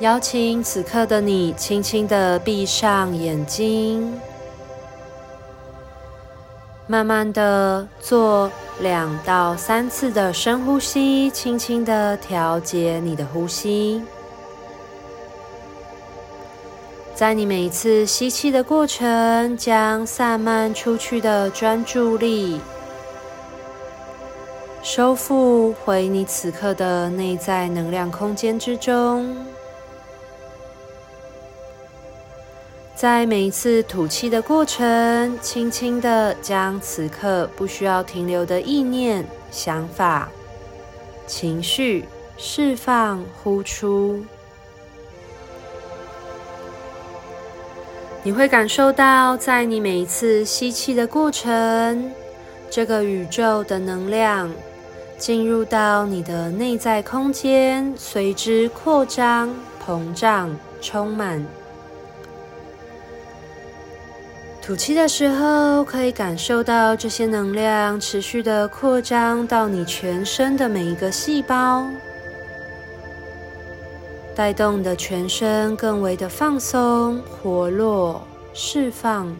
邀请此刻的你轻轻的闭上眼睛，慢慢的做两到三次的深呼吸，轻轻的调节你的呼吸。在你每一次吸气的过程，将散漫出去的专注力收复回你此刻的内在能量空间之中。在每一次吐气的过程，轻轻的将此刻不需要停留的意念、想法、情绪释放、呼出。你会感受到，在你每一次吸气的过程，这个宇宙的能量进入到你的内在空间，随之扩张、膨胀、充满。吐气的时候，可以感受到这些能量持续的扩张到你全身的每一个细胞。带动的全身更为的放松、活络、释放。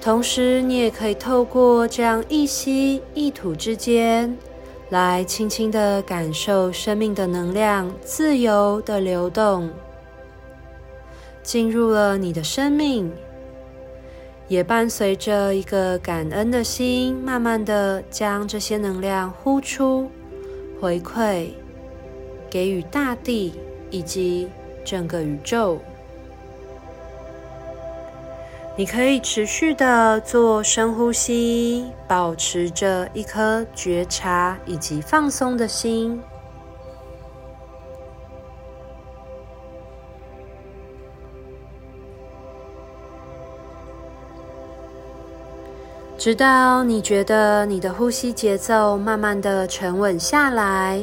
同时，你也可以透过这样一吸一吐之间，来轻轻的感受生命的能量自由的流动，进入了你的生命，也伴随着一个感恩的心，慢慢的将这些能量呼出，回馈。给予大地以及整个宇宙。你可以持续的做深呼吸，保持着一颗觉察以及放松的心，直到你觉得你的呼吸节奏慢慢的沉稳下来。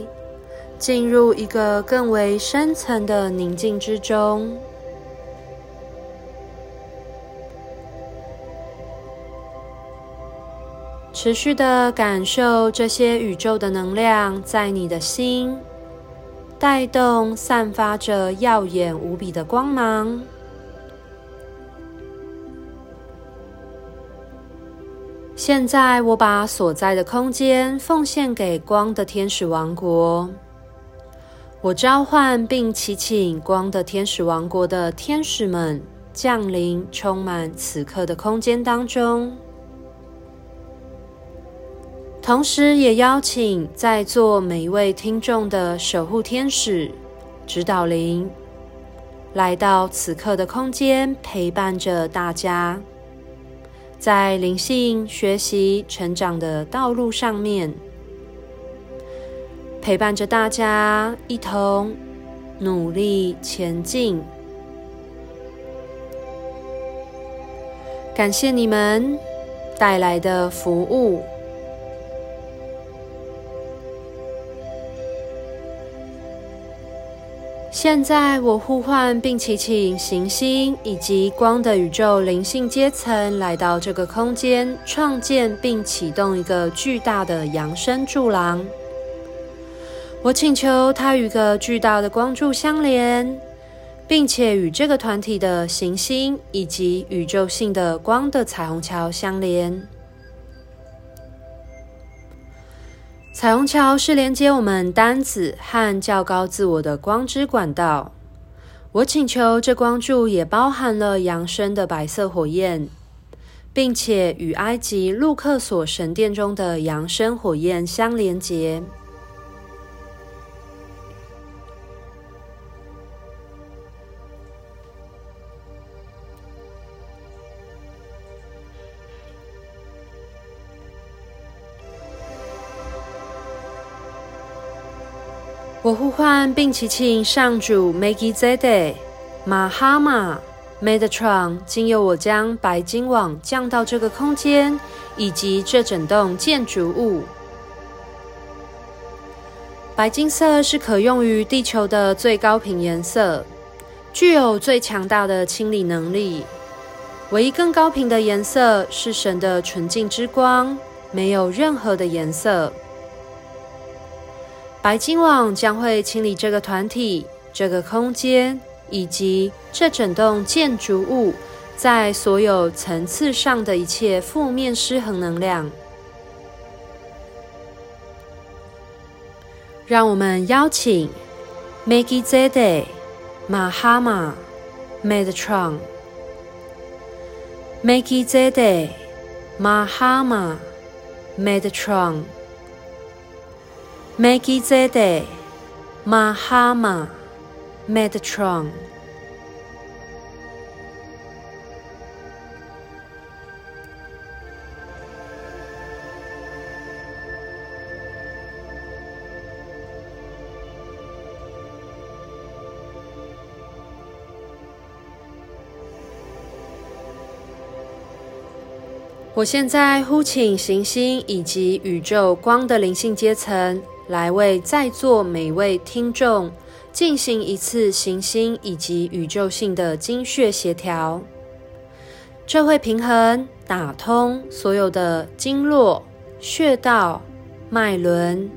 进入一个更为深层的宁静之中，持续的感受这些宇宙的能量在你的心带动，散发着耀眼无比的光芒。现在，我把所在的空间奉献给光的天使王国。我召唤并祈请光的天使王国的天使们降临，充满此刻的空间当中。同时，也邀请在座每一位听众的守护天使、指导灵来到此刻的空间，陪伴着大家，在灵性学习成长的道路上面。陪伴着大家一同努力前进，感谢你们带来的服务。现在，我呼唤并祈请行星以及光的宇宙灵性阶层来到这个空间，创建并启动一个巨大的扬声柱廊。我请求它与个巨大的光柱相连，并且与这个团体的行星以及宇宙性的光的彩虹桥相连。彩虹桥是连接我们单子和较高自我的光之管道。我请求这光柱也包含了阳升的白色火焰，并且与埃及路克索神殿中的阳升火焰相连接。我呼唤并祈请上主梅吉泽德、马哈马、梅德创，经由我将白金网降到这个空间以及这整栋建筑物。白金色是可用于地球的最高频颜色，具有最强大的清理能力。唯一更高频的颜色是神的纯净之光，没有任何的颜色。白金网将会清理这个团体、这个空间以及这整栋建筑物在所有层次上的一切负面失衡能量。让我们邀请 Melchizedek Mahatma Metatron Melchizedek Mahatma Metatron Melchizedek Mahatma Metatron 我现在呼请行星以及宇宙光的灵性阶层，来为在座每位听众进行一次行星以及宇宙性的精血协调。这会平衡、打通所有的经络、穴道、脉轮，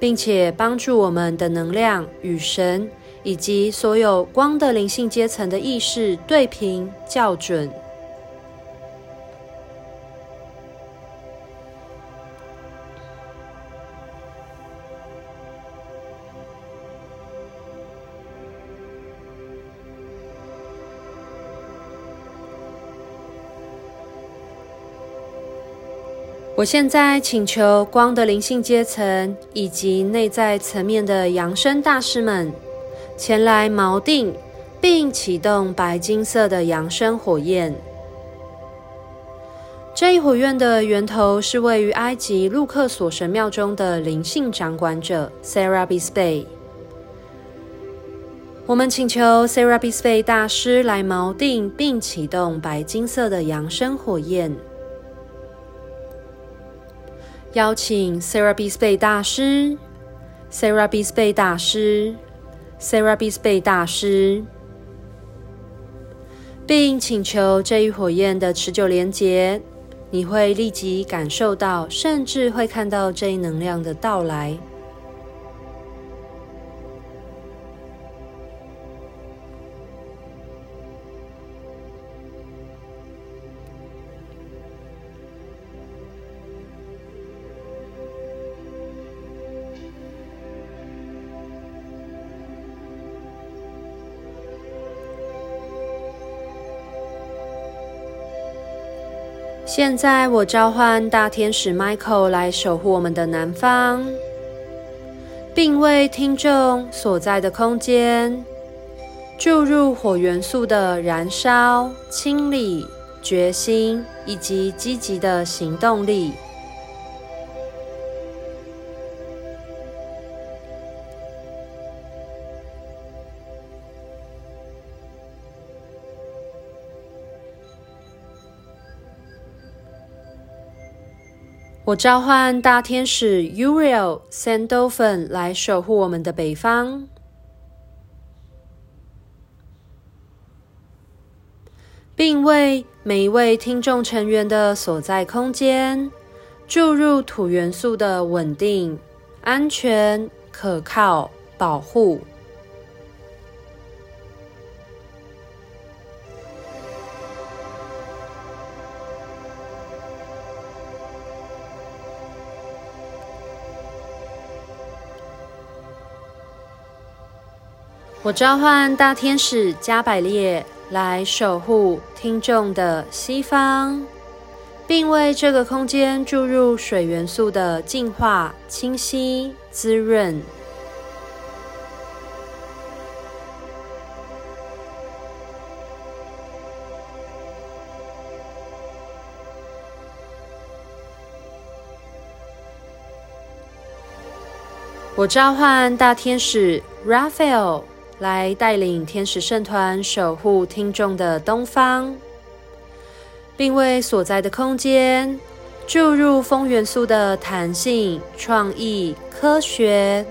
并且帮助我们的能量与神以及所有光的灵性阶层的意识对频校准。我现在请求光的灵性阶层以及内在层面的扬升大师们前来锚定，并启动白金色的扬升火焰。这一火焰的源头是位于埃及路克索神庙中的灵性掌管者 Serapis Bey。我们请求 Serapis Bey 大师来锚定，并启动白金色的扬升火焰。邀请 Serapis Bey 大师，Serapis Bey 大师，Serapis Bey 大师，并请求这一火焰的持久连接，你会立即感受到，甚至会看到这一能量的到来。现在，我召唤大天使 Michael 来守护我们的南方，并为听众所在的空间注入火元素的燃烧、清理、决心以及积极的行动力。我召唤大天使 Uriel Sandalphon 来守护我们的北方，并为每一位听众成员的所在空间注入土元素的稳定、安全、可靠、保护。我召唤大天使加百列来守护听众的西方，并为这个空间注入水元素的净化、清晰、滋润。我召唤大天使 Raphael。来带领天使圣团守护听众的东方，并为所在的空间注入风元素的弹性、创意、科学。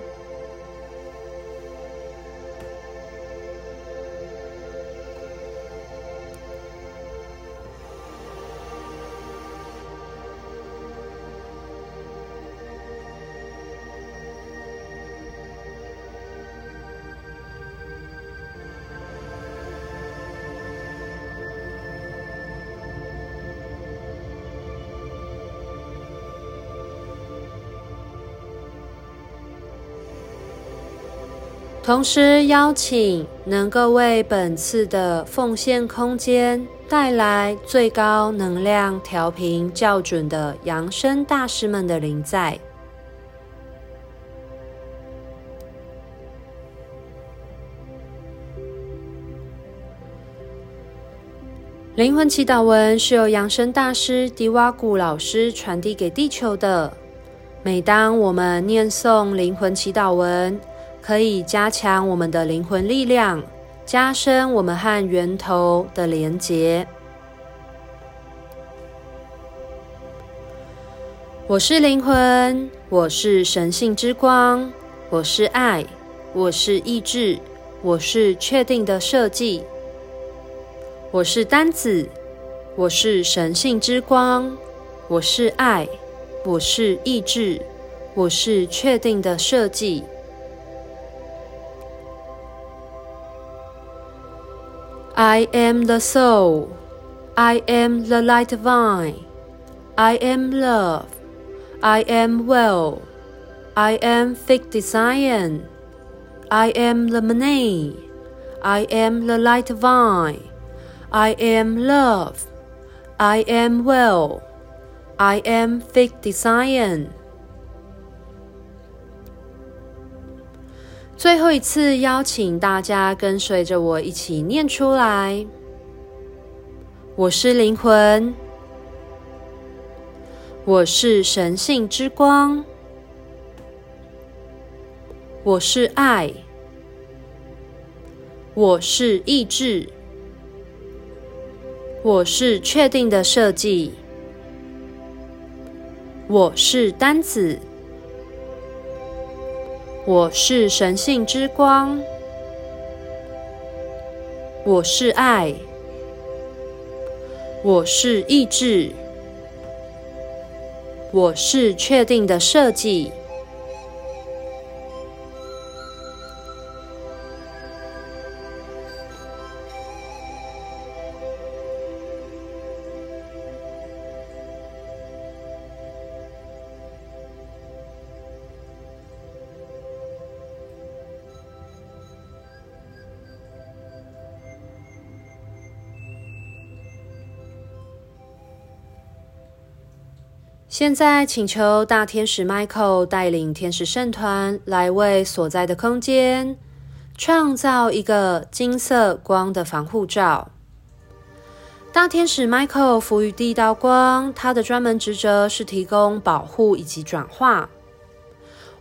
同时邀请能够为本次的奉献空间带来最高能量调频校准的扬声大师们的临在。灵魂祈祷文是由扬声大师迪瓦古老师传递给地球的。每当我们念诵灵魂祈祷文，可以加强我们的灵魂力量，加深我们和源头的连结。我是灵魂，我是神性之光，我是爱，我是意志，我是确定的设计。我是单子，我是神性之光，我是爱，我是意志，我是确定的设计。I am the soul. I am the light divine. I am love. I am well. I am fixed design. I am lemonade. I am the light divine. I am love. I am well. I am fixed design. 最后一次邀请大家跟随着我一起念出来。我是灵魂，我是神性之光，我是爱，我是意志，我是确定的设计，我是单子。我是神性之光，我是爱，我是意志，我是确定的设计。现在，请求大天使 Michael 带领天使圣团来为所在的空间创造一个金色光的防护罩。大天使 Michael 赋予第一道光，他的专门职责是提供保护以及转化。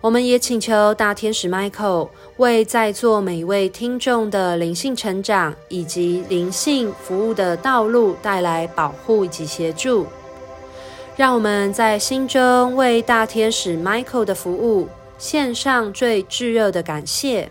我们也请求大天使 Michael 为在座每一位听众的灵性成长以及灵性服务的道路带来保护以及协助。让我们在心中为大天使 Michael 的服务献上最炙热的感谢。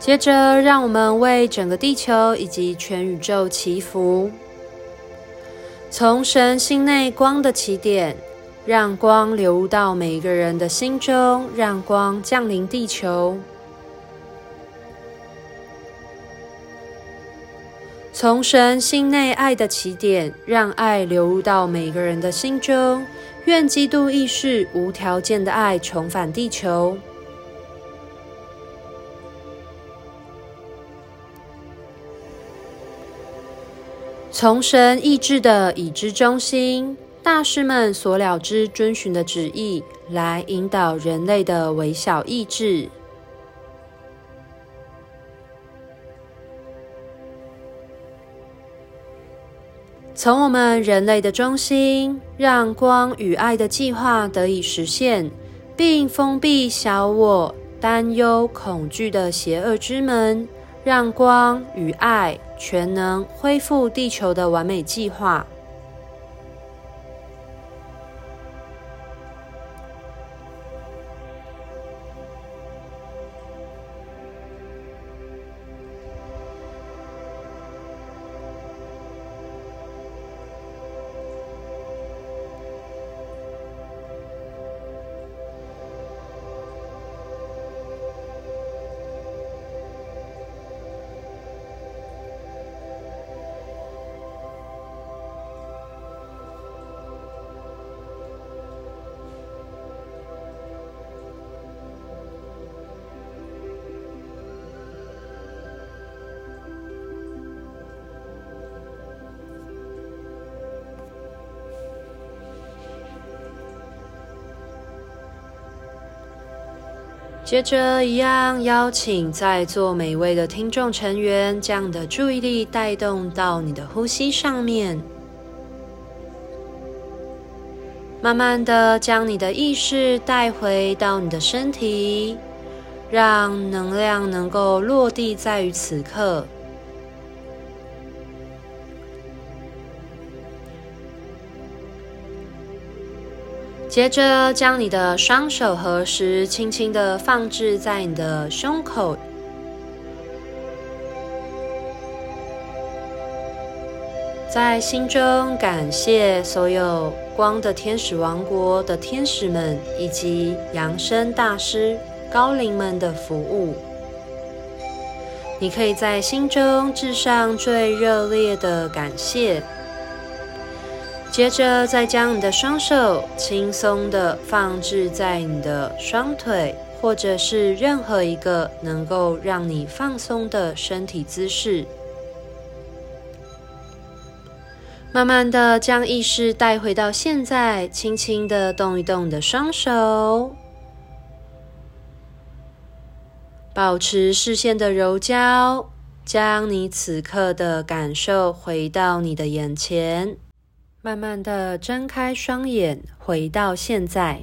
接着，让我们为整个地球以及全宇宙祈福，从神心内光的起点，让光流入到每个人的心中，让光降临地球；从神心内爱的起点，让爱流入到每个人的心中，愿基督意识无条件的爱重返地球。从神意志的已知中心，大师们所了知遵循的旨意，来引导人类的微小意志。从我们人类的中心，让光与爱的计划得以实现，并封闭小我担忧、恐惧的邪恶之门。让光与爱全能恢复地球的完美计划。接着，一样邀请在座每位的听众成员，将你的注意力带动到你的呼吸上面，慢慢的将你的意识带回到你的身体，让能量能够落地在于此刻。接着，将你的双手合十，轻轻的放置在你的胸口，在心中感谢所有光的天使王国的天使们，以及扬升大师、高龄们的服务。你可以在心中致上最热烈的感谢。接着，再将你的双手轻松的放置在你的双腿，或者是任何一个能够让你放松的身体姿势。慢慢的将意识带回到现在，轻轻的动一动你的双手，保持视线的柔焦，将你此刻的感受回到你的眼前。慢慢的睁开双眼，回到现在。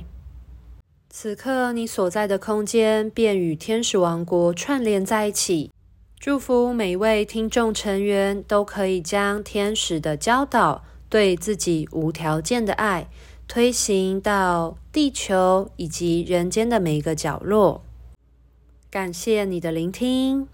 此刻你所在的空间便与天使王国串联在一起。祝福每位听众成员都可以将天使的教导、对自己无条件的爱推行到地球以及人间的每一个角落。感谢你的聆听。